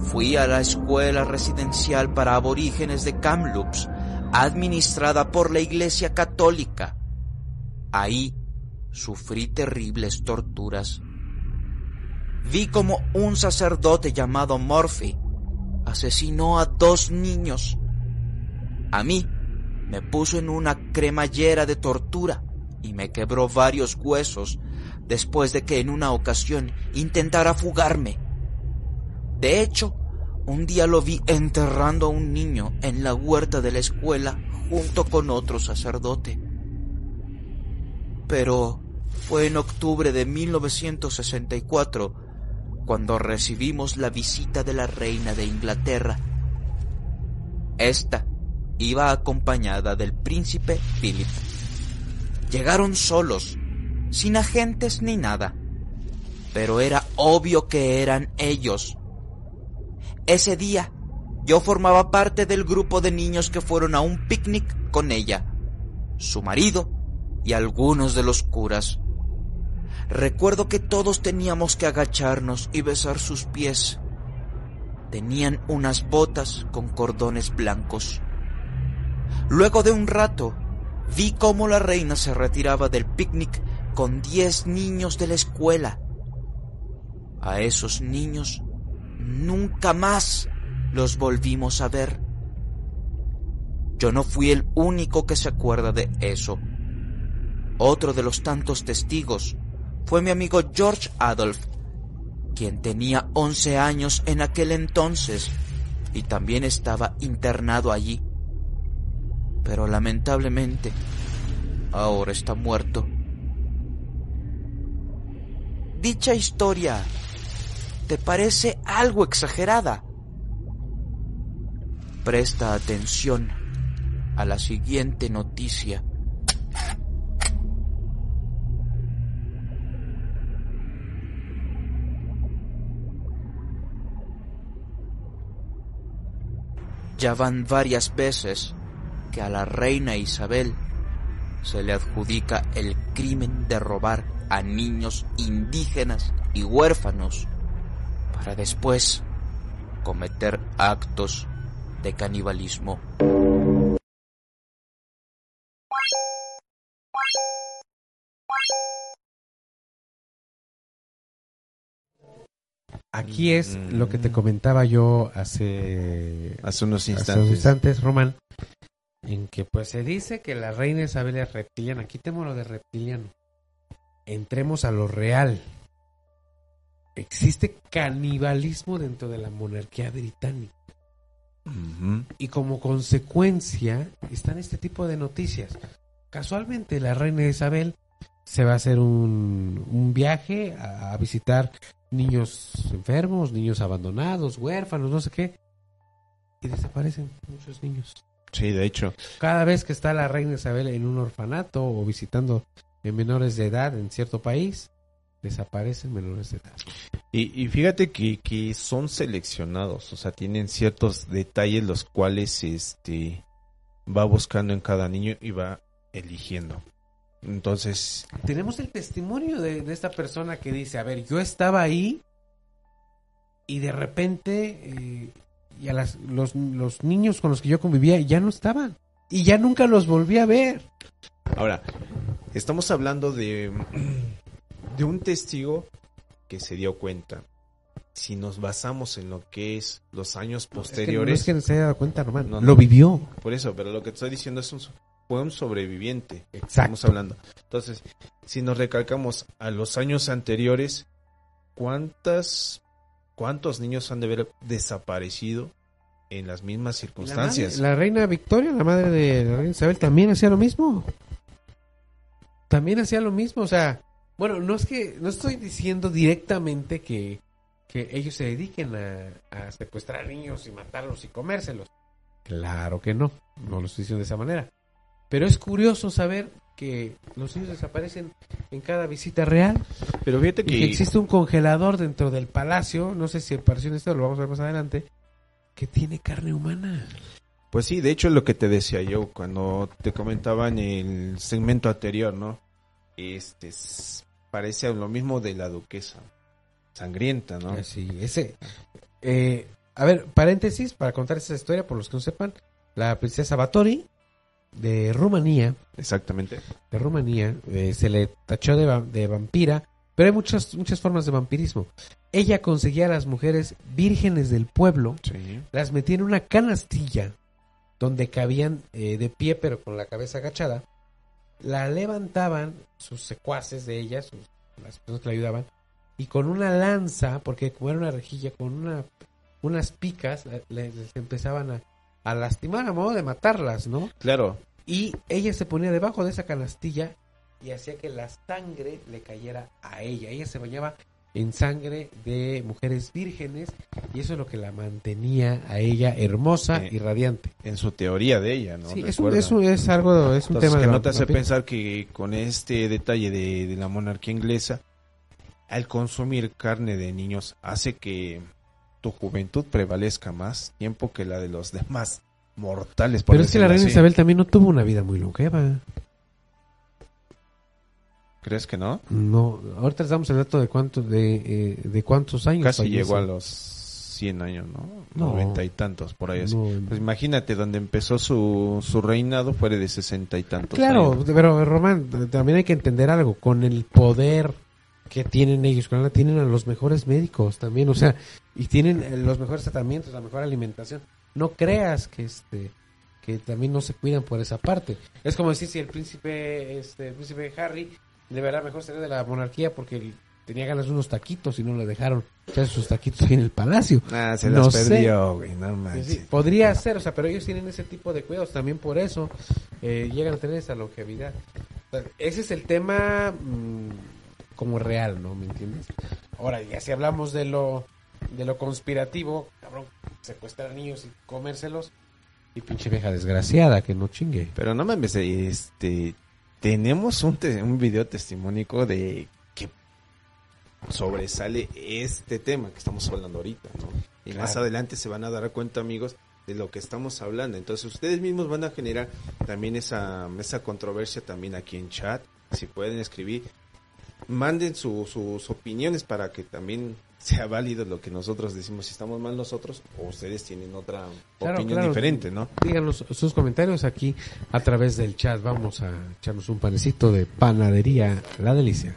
Fui a la escuela residencial para aborígenes de Kamloops, administrada por la Iglesia Católica. Ahí sufrí terribles torturas. Vi como un sacerdote llamado Murphy asesinó a dos niños. A mí me puso en una cremallera de tortura y me quebró varios huesos después de que en una ocasión intentara fugarme. De hecho, un día lo vi enterrando a un niño en la huerta de la escuela junto con otro sacerdote. Pero fue en octubre de 1964 cuando recibimos la visita de la reina de Inglaterra. Esta iba acompañada del príncipe Philip. Llegaron solos, sin agentes ni nada, pero era obvio que eran ellos. Ese día, yo formaba parte del grupo de niños que fueron a un picnic con ella, su marido y algunos de los curas. Recuerdo que todos teníamos que agacharnos y besar sus pies. Tenían unas botas con cordones blancos. Luego de un rato, vi cómo la reina se retiraba del picnic con diez niños de la escuela. A esos niños nunca más los volvimos a ver. Yo no fui el único que se acuerda de eso. Otro de los tantos testigos fue mi amigo George Adolf, quien tenía 11 años en aquel entonces y también estaba internado allí. Pero lamentablemente, ahora está muerto. Dicha historia, ¿te parece algo exagerada? Presta atención a la siguiente noticia. Ya van varias veces que a la reina Isabel se le adjudica el crimen de robar a niños indígenas y huérfanos para después cometer actos de canibalismo. Aquí es Mm. lo que te comentaba yo hace, Hace unos hace instantes. unos instantes, Román, en que pues se dice que la reina Isabel es reptiliana. Quitemos lo de reptiliano. Entremos a lo real. Existe canibalismo dentro de la monarquía británica. Y como consecuencia están este tipo de noticias. Casualmente la reina Isabel se va a hacer un, un viaje a, a visitar niños enfermos, niños abandonados, huérfanos, no sé qué. Y desaparecen muchos niños. Sí, de hecho. Cada vez que está la reina Isabel en un orfanato o visitando en menores de edad en cierto país, desaparecen menores de edad. Y, y fíjate que, que son seleccionados, o sea, tienen ciertos detalles los cuales este va buscando en cada niño y va eligiendo. Entonces, Tenemos el testimonio de, de esta persona que dice, a ver, yo estaba ahí y de repente eh, y a las- los, los niños con los que yo convivía ya no estaban y ya nunca los volví a ver. ahora, estamos hablando de, de un testigo que se dio cuenta. Si nos basamos en lo que es los años Es que no posteriores, es que no se haya dado cuenta, Román. No, no. Lo vivió. por eso, pero lo que te estoy diciendo es un, fue un sobreviviente. Estamos Exacto. hablando. Entonces, si nos recalcamos a los años anteriores, ¿cuántas, ¿cuántos niños han de haber desaparecido en las mismas La, circunstancias? madre- la reina Victoria, la madre de la reina Isabel, también hacía lo mismo. También hacía lo mismo, o sea, bueno, no es que, no estoy diciendo directamente que, que ellos se dediquen a, a secuestrar niños y matarlos y comérselos. Claro que no, no lo estoy diciendo de esa manera. Pero es curioso saber que los niños desaparecen en cada visita real Pero fíjate y que, que existe un congelador dentro del palacio, no sé si apareció en esto, lo vamos a ver más adelante, que tiene carne humana. pues sí, de hecho es lo que te decía yo cuando te comentaba en el segmento anterior, ¿no? Este es- parece lo mismo de la duquesa, sangrienta, ¿no? Sí, ese. eh, a ver, paréntesis para contar esa historia, por los que no sepan. La princesa Batori de Rumanía, Exactamente. de Rumanía, eh, se le tachó de, va- de vampira, pero hay muchas, muchas formas de vampirismo. Ella conseguía a las mujeres vírgenes del pueblo, Sí. las metía en una canastilla donde cabían eh, de pie pero con la cabeza agachada, la levantaban sus secuaces de ellas, sus- las personas que la ayudaban, y con una lanza, porque como era una rejilla, con una, unas picas, les empezaban a, a lastimar a modo de matarlas, ¿no? Claro. Y ella se ponía debajo de esa canastilla y hacía que la sangre le cayera a ella. Ella se bañaba en sangre de mujeres vírgenes y eso es lo que la mantenía a ella hermosa Eh, y radiante. En su teoría de ella, ¿no? sí, es, un, es, un- es algo, es un Entonces, tema que de no te hace pensar que con este detalle de, de la monarquía inglesa, al consumir carne de niños, hace que tu juventud prevalezca más tiempo que la de los demás mortales. por Pero es que la reina así. Isabel también no tuvo una vida muy longeva. ¿Crees que no? No, ahorita les damos el dato de cuánto, de, eh, de cuántos años. Casi falleció. llegó a los 100 años, ¿no? No. Noventa y tantos, por ahí así. No, Pues imagínate, donde empezó su, su reinado fuera de sesenta y tantos Claro, años. pero Román, también hay que entender algo, con el poder que tienen ellos, con la tienen a los mejores médicos también, o sea, y tienen eh, los mejores tratamientos, la mejor alimentación. No creas que este que también no se cuidan por esa parte. Es como decir si el príncipe, este, el príncipe Harry de verdad mejor sería de la monarquía porque tenía ganas de unos taquitos y no le dejaron sus taquitos ahí en el palacio. Ah, se No las sé. perdió, güey, no manches. sí, podría ser, o sea, pero ellos tienen ese tipo de cuidados, también por eso eh, llegan a tener esa longevidad. Ese es el tema mm, como real, ¿no? ¿Me entiendes? Ahora, ya si hablamos de lo de lo conspirativo, cabrón, secuestrar niños y comérselos, y pinche vieja desgraciada, que no chingue. Pero no mames, este, tenemos un, te- un video testimónico de que sobresale este tema que estamos hablando ahorita, ¿no? Y más adelante se van a dar cuenta, amigos, de lo que estamos hablando. Entonces ustedes mismos van a generar también esa, esa controversia también aquí en chat. Si pueden escribir, manden su- sus opiniones para que también sea válido lo que nosotros decimos, si estamos mal nosotros o ustedes tienen otra Claro, opinión claro. diferente, ¿no? Díganos sus comentarios aquí a través del chat. Vamos a echarnos un panecito de panadería La Delicia.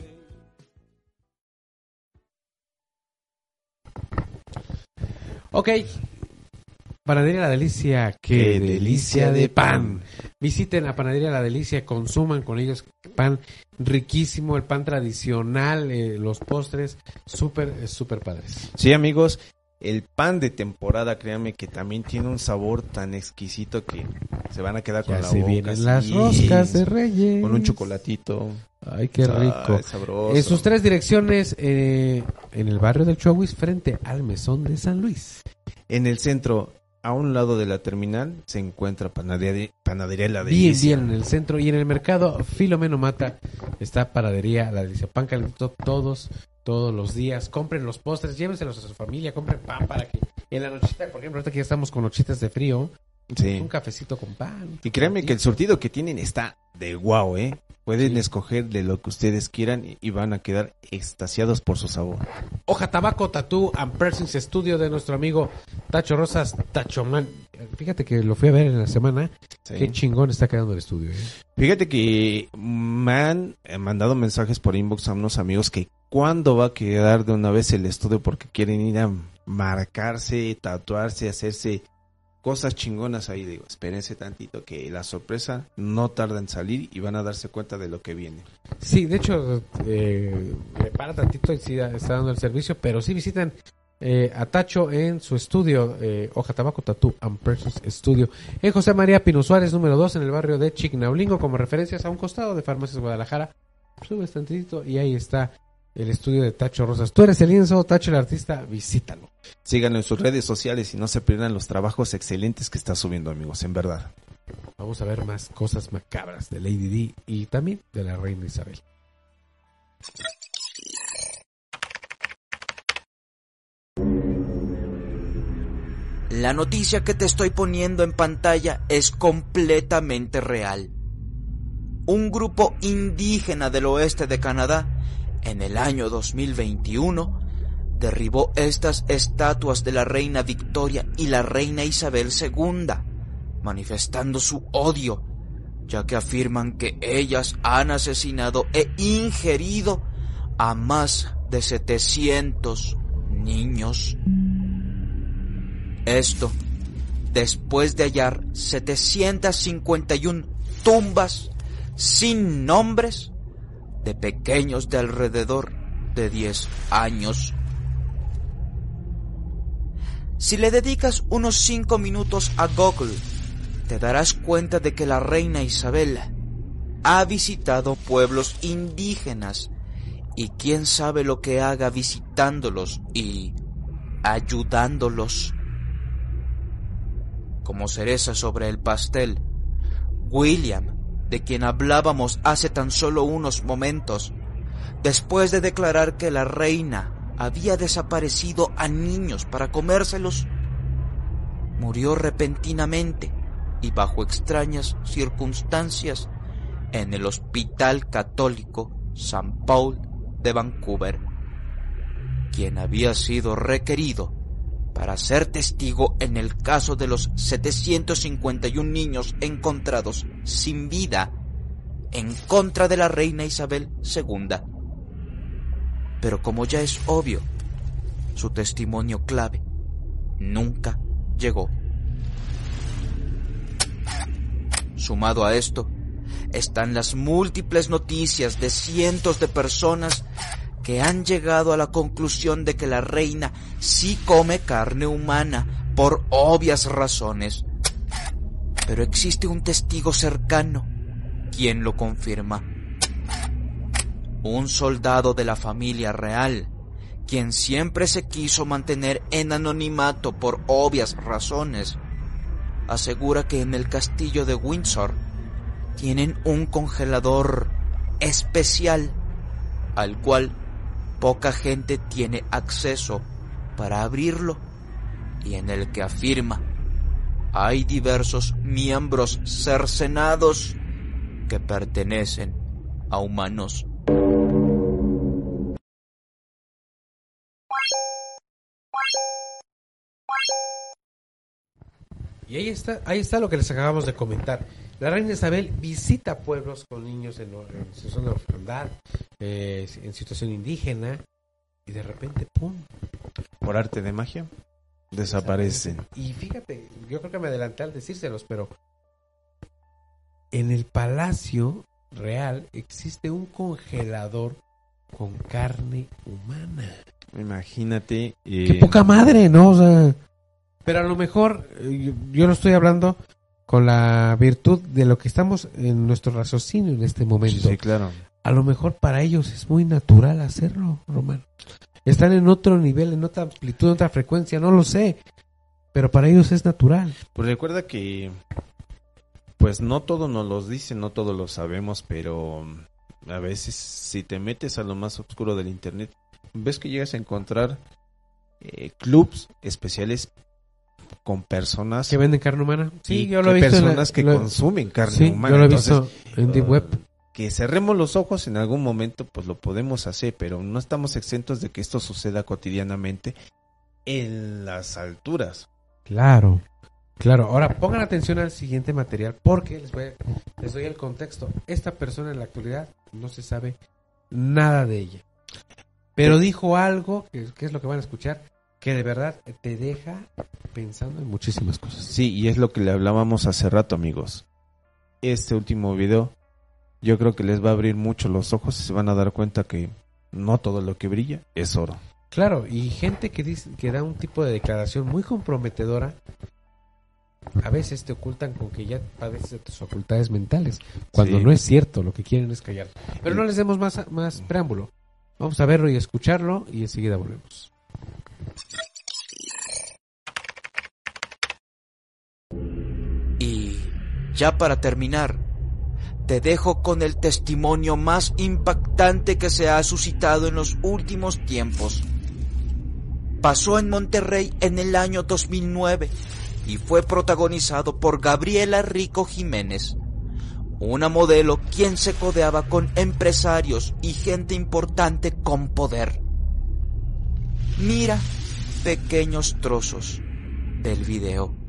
Ok. Panadería La Delicia, qué, Qué delicia de pan. Visiten a Panadería La Delicia, consuman con ellos pan riquísimo, el pan tradicional, eh, los postres, súper, súper padres. Sí, amigos, el pan de temporada, créanme que también tiene un sabor tan exquisito que se van a quedar con la se boca. vienen las roscas de Reyes. Con un chocolatito. Ay, qué rico. Ay, sabroso. En sus tres direcciones, eh, en el barrio del Chohuis, frente al mesón de San Luis. En el centro, a un lado de la terminal, se encuentra Panadería, panadería La Bien, Delicia. bien en el centro. Y en el mercado Filomeno Mata está Panadería La Delicia. Pan calentito todos, todos los días. Compren los postres, llévenselos a su familia, compren pan para que en la nochita, por ejemplo, ahorita que ya estamos con nochitas de frío, Sí. un cafecito con pan. Y créanme que el surtido que tienen está de guau, ¿eh? Pueden escoger de lo que ustedes quieran y- van a quedar extasiados por su sabor. Hoja Tabaco Tattoo and Piercings Studio de nuestro amigo Tacho Rosas Tachoman. Fíjate que lo fui a ver en la semana. Sí. Qué chingón está quedando el estudio. ¿eh? Fíjate que me han eh, mandado mensajes por inbox a unos amigos que cuándo va a quedar de una vez el estudio porque quieren ir a marcarse, tatuarse, hacerse cosas chingonas ahí. Digo, espérense tantito que la sorpresa no tarda en salir y van a darse cuenta de lo que viene. Sí, de hecho, eh, para tantito y sí está dando el servicio, pero sí visitan eh, a Tacho en su estudio, eh, Hoja Tabaco Tattoo and Piercings Studio, en José María Pino Suárez, número 2, en el barrio de Chignaulingo, como referencias a un costado de Farmacias Guadalajara. Subes tantito y ahí está el estudio de Tacho Rosas. Tú eres el lienzo, Tacho el artista, visítalo. Síganlo en sus redes sociales y no se pierdan los trabajos excelentes que está subiendo, amigos, en verdad. Vamos a ver más cosas macabras de Lady D y también de la reina Isabel. La noticia que te estoy poniendo en pantalla es completamente real. Un grupo indígena del oeste de Canadá, en el año 2021, derribó estas estatuas de la reina Victoria y la reina Isabel II, manifestando su odio, ya que afirman que ellas han asesinado e ingerido a más de 700 niños. Esto después de hallar 751 tumbas sin nombres de pequeños de alrededor de 10 años. Si le dedicas unos 5 minutos a Google, te darás cuenta de que la reina Isabel ha visitado pueblos indígenas y quién sabe lo que haga visitándolos y ayudándolos. Como cereza sobre el pastel, William, de quien hablábamos hace tan solo unos momentos, después de declarar que la reina había desaparecido a niños para comérselos, murió repentinamente y bajo extrañas circunstancias en el Hospital Católico San Paul de Vancouver, quien había sido requerido para ser testigo en el caso de los 751 niños encontrados sin vida en contra de la reina Isabel II. Pero como ya es obvio, su testimonio clave nunca llegó. Sumado a esto, están las múltiples noticias de cientos de personas que han llegado a la conclusión de que la reina sí come carne humana por obvias razones. Pero existe un testigo cercano quien lo confirma. Un soldado de la familia real, quien siempre se quiso mantener en anonimato por obvias razones, asegura que en el castillo de Windsor tienen un congelador especial al cual poca gente tiene acceso para abrirlo y en el que afirma hay diversos miembros cercenados que pertenecen a humanos. Y ahí está, ahí está lo que les acabamos de comentar. La reina Isabel visita pueblos con niños en, en situación de orfandad, eh, en situación indígena, y de repente, ¡pum! Por arte de magia, desaparecen. Y fíjate, yo creo que me adelanté al decírselos, pero en el palacio real existe un congelador con carne humana. Imagínate. ¡Qué eh, poca madre, ¿no? O sea, pero a lo mejor, eh, yo, yo no estoy hablando con la virtud de lo que estamos en nuestro raciocinio en este momento. Sí, claro. A lo mejor para ellos es muy natural hacerlo, Román. Están en otro nivel, en otra amplitud, en otra frecuencia, no lo sé. Pero para ellos es natural. Pues recuerda que, pues no todo nos lo dicen, no todo lo sabemos, pero a veces si te metes a lo más oscuro del internet, ves que llegas a encontrar eh, clubs especiales con personas ¿Que venden carne humana? Sí, y yo lo he que visto. en la- personas que lo- consumen carne sí, humana. yo lo he Entonces, visto en Deep Web. que cerremos los ojos en algún momento, pues lo podemos hacer, pero no estamos exentos de que esto suceda cotidianamente en las alturas. Claro, claro. Ahora pongan atención al siguiente material porque les, voy a- les doy el contexto. Esta persona en la actualidad no se sabe nada de ella. Pero dijo algo, que, que es lo que van a escuchar, que de verdad te deja pensando en muchísimas cosas. Sí, y es lo que le hablábamos hace rato, amigos. Este último video, yo creo que les va a abrir mucho los ojos y se van a dar cuenta que no todo lo que brilla es oro. Claro, y gente que dice que da un tipo de declaración muy comprometedora, a veces te ocultan con que ya padeces de tus facultades mentales, cuando Sí. no es cierto, lo que quieren es callar. Pero no les demos más, más preámbulo. Vamos a verlo y escucharlo y enseguida volvemos. Ya para terminar, te dejo con el testimonio más impactante que se ha suscitado en los últimos tiempos. pasó en Monterrey en el año 2009 y fue protagonizado por Gabriela Rico Jiménez, una modelo quien se codeaba con empresarios y gente importante con poder. Mira pequeños trozos del video.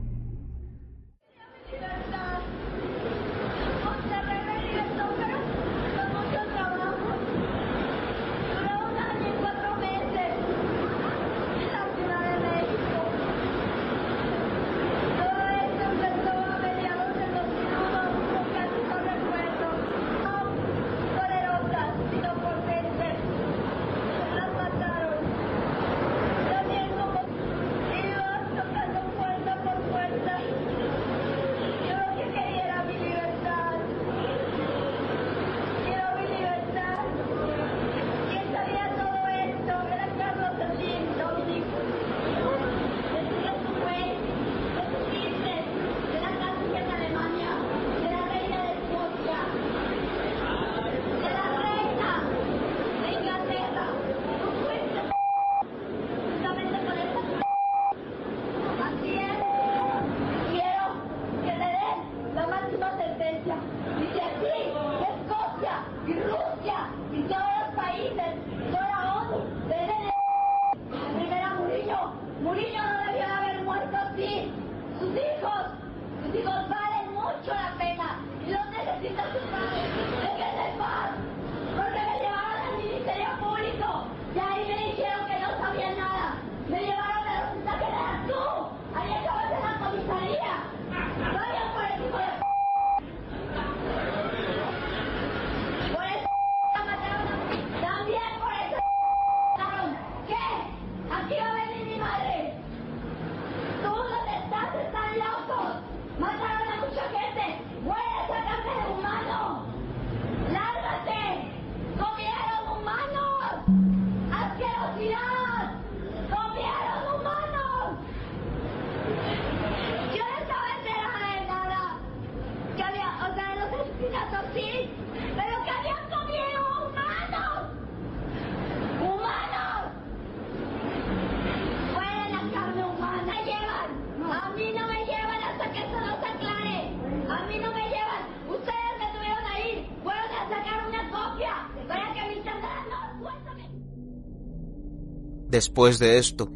Después de esto,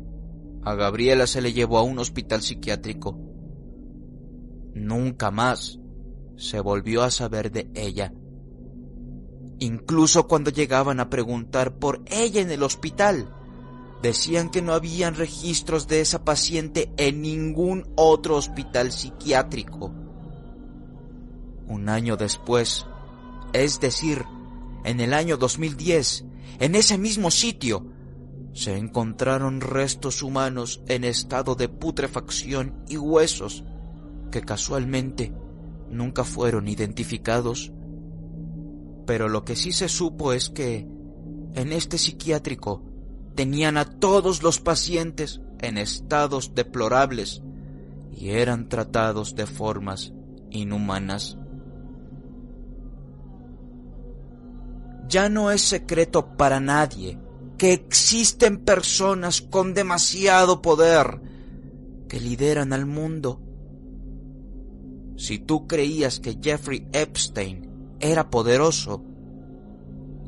a Gabriela se le llevó a un hospital psiquiátrico. Nunca más se volvió a saber de ella. Incluso cuando llegaban a preguntar por ella en el hospital, decían que no habían registros de esa paciente en ningún otro hospital psiquiátrico. Un año después, es decir, en el año 2010, en ese mismo sitio, se encontraron restos humanos en estado de putrefacción y huesos que casualmente nunca fueron identificados. Pero lo que sí se supo es que en este psiquiátrico tenían a todos los pacientes en estados deplorables y eran tratados de formas inhumanas. Ya no es secreto para nadie que existen personas con demasiado poder que lideran al mundo. Si tú creías que Jeffrey Epstein era poderoso,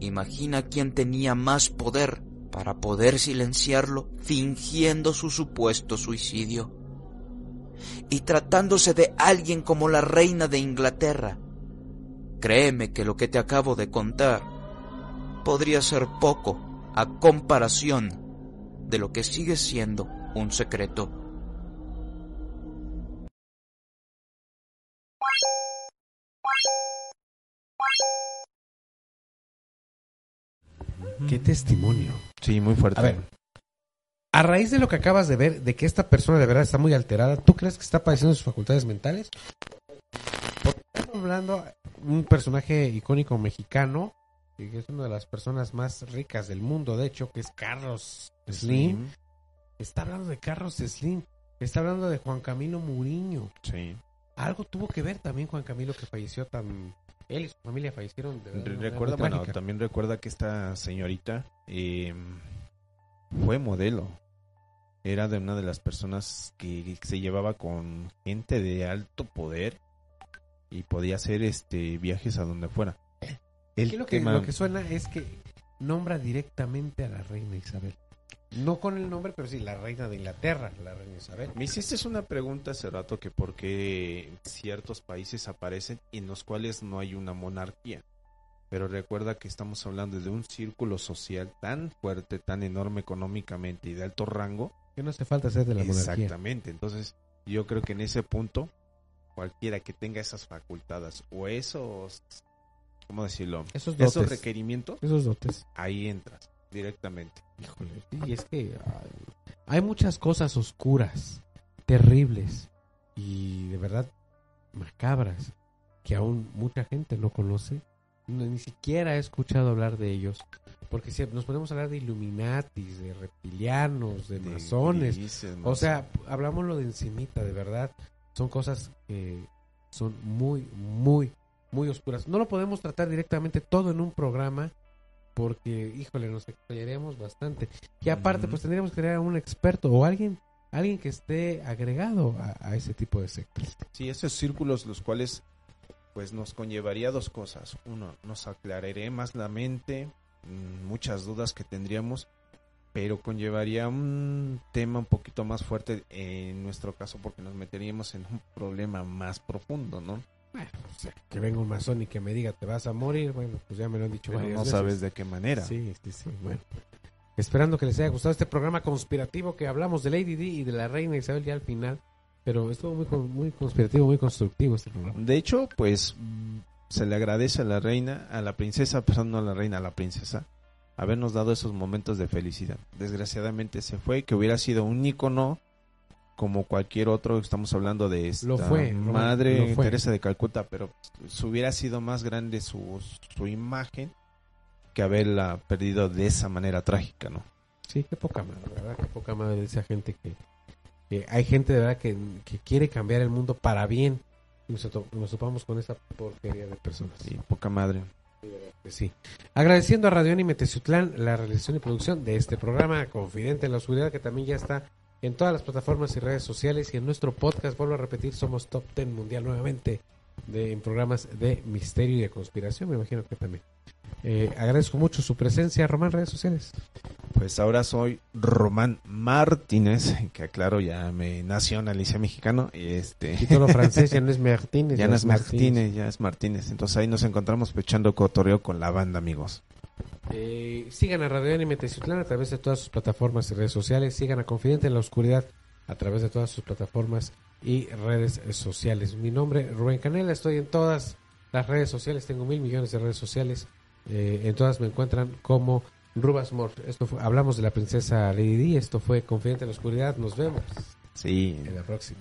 imagina quién tenía más poder para poder silenciarlo fingiendo su supuesto suicidio. Y tratándose de alguien como la reina de Inglaterra, créeme que lo que te acabo de contar podría ser poco a comparación de lo que sigue siendo un secreto. Qué testimonio. Sí, muy fuerte. A ver, a raíz de lo que acabas de ver, de que esta persona de verdad está muy alterada, ¿tú crees que está padeciendo sus facultades mentales? Porque estamos hablando de un personaje icónico mexicano que es una de las personas más ricas del mundo, de hecho, que es Carlos Slim. Está hablando de Carlos Slim. Está hablando de Juan Camilo Muriño. Sí. Algo tuvo que ver también Juan Camilo que falleció tan... Él y su familia fallecieron de verdad, Recuerda, bueno, también recuerda que esta señorita eh, fue modelo. era de una de las personas que se llevaba con gente de alto poder y podía hacer este viajes a donde fuera. Aquí lo, que, lo que suena es que nombra directamente a la reina Isabel. No con el nombre, pero sí, la reina de Inglaterra, la reina Isabel. Me hiciste una pregunta hace rato que por qué ciertos países aparecen en los cuales no hay una monarquía. Pero recuerda que estamos hablando de un círculo social tan fuerte, tan enorme económicamente y de alto rango. Que no hace falta ser de la monarquía. Exactamente. Entonces, yo creo que en ese punto, cualquiera que tenga esas facultades o esos, ¿cómo decirlo? Esos, dotes, esos requerimientos, esos dotes. ahí entras directamente. Híjole, sí, es que ay, hay muchas cosas oscuras, terribles y de verdad macabras que aún mucha gente no conoce, no, ni siquiera ha escuchado hablar de ellos. Porque si nos podemos hablar de Illuminatis, de reptilianos, de, De masones, grises, o sea, hablamos lo de encimita, de verdad. Son cosas que son muy, muy, muy oscuras. No lo podemos tratar directamente todo en un programa porque, híjole, nos extrañaríamos bastante. Y aparte, pues tendríamos que a un experto o alguien, alguien que esté agregado a, a ese tipo de sectas. Sí, esos círculos los cuales pues nos conllevaría dos cosas. Uno, nos aclararía más la mente, mm, muchas dudas que tendríamos, pero conllevaría un tema un poquito más fuerte en nuestro caso porque nos meteríamos en un problema más profundo, ¿no? Bueno, o sea, que venga un masón y que me diga te vas a morir, bueno, pues ya me lo han dicho Pero varias no veces. sabes de qué manera. Sí, sí, sí, bueno. Esperando que les haya gustado este programa conspirativo que hablamos de Lady D y de la reina Isabel ya al final. Pero estuvo muy, con- muy conspirativo, muy constructivo este programa. De hecho, pues se le agradece a la reina, a la princesa, perdón, no a la reina, a la princesa, habernos dado esos momentos de felicidad. Desgraciadamente se fue, que hubiera sido un ícono como cualquier otro, estamos hablando de esta Lo fue, Román, madre lo fue. Teresa de Calcuta, pero pues, hubiera sido más grande su, su imagen que haberla perdido de esa manera trágica, ¿no? Sí, qué poca madre, ¿verdad? Qué poca madre de esa gente que, que hay gente de verdad que, que quiere cambiar el mundo para bien. Y nos, to- nos topamos con esa porquería de personas. Sí, poca madre. sí. Agradeciendo a Radio Anime Teciutlán la realización y producción de este programa Confidente en la Oscuridad, que también ya está en todas las plataformas y redes sociales. Y en nuestro podcast, vuelvo a repetir, somos Top 10 Mundial nuevamente de, en programas de misterio y de conspiración. Me imagino que también. Eh, agradezco mucho su presencia, Román, redes sociales. Pues ahora soy Román Martínez, que aclaro, ya me nacionalicé mexicano y este... Título francés ya no es Martínez. *laughs* Ya no es Martínez, ya es Martínez. Entonces ahí nos encontramos pechando cotorreo con la banda, amigos. Eh, sigan a Radio Anime Teciutlán a través de todas sus plataformas y redes sociales. Sigan a Confidente en la Oscuridad a través de todas sus plataformas y redes sociales. Mi nombre es Rubén Canela. Estoy en todas las redes sociales. Tengo mil millones de redes sociales. Eh, en todas me encuentran como Rubas Mort. Esto fue, hablamos de la princesa Lady Di. Esto fue Confidente en la Oscuridad. Nos vemos Sí. en la próxima.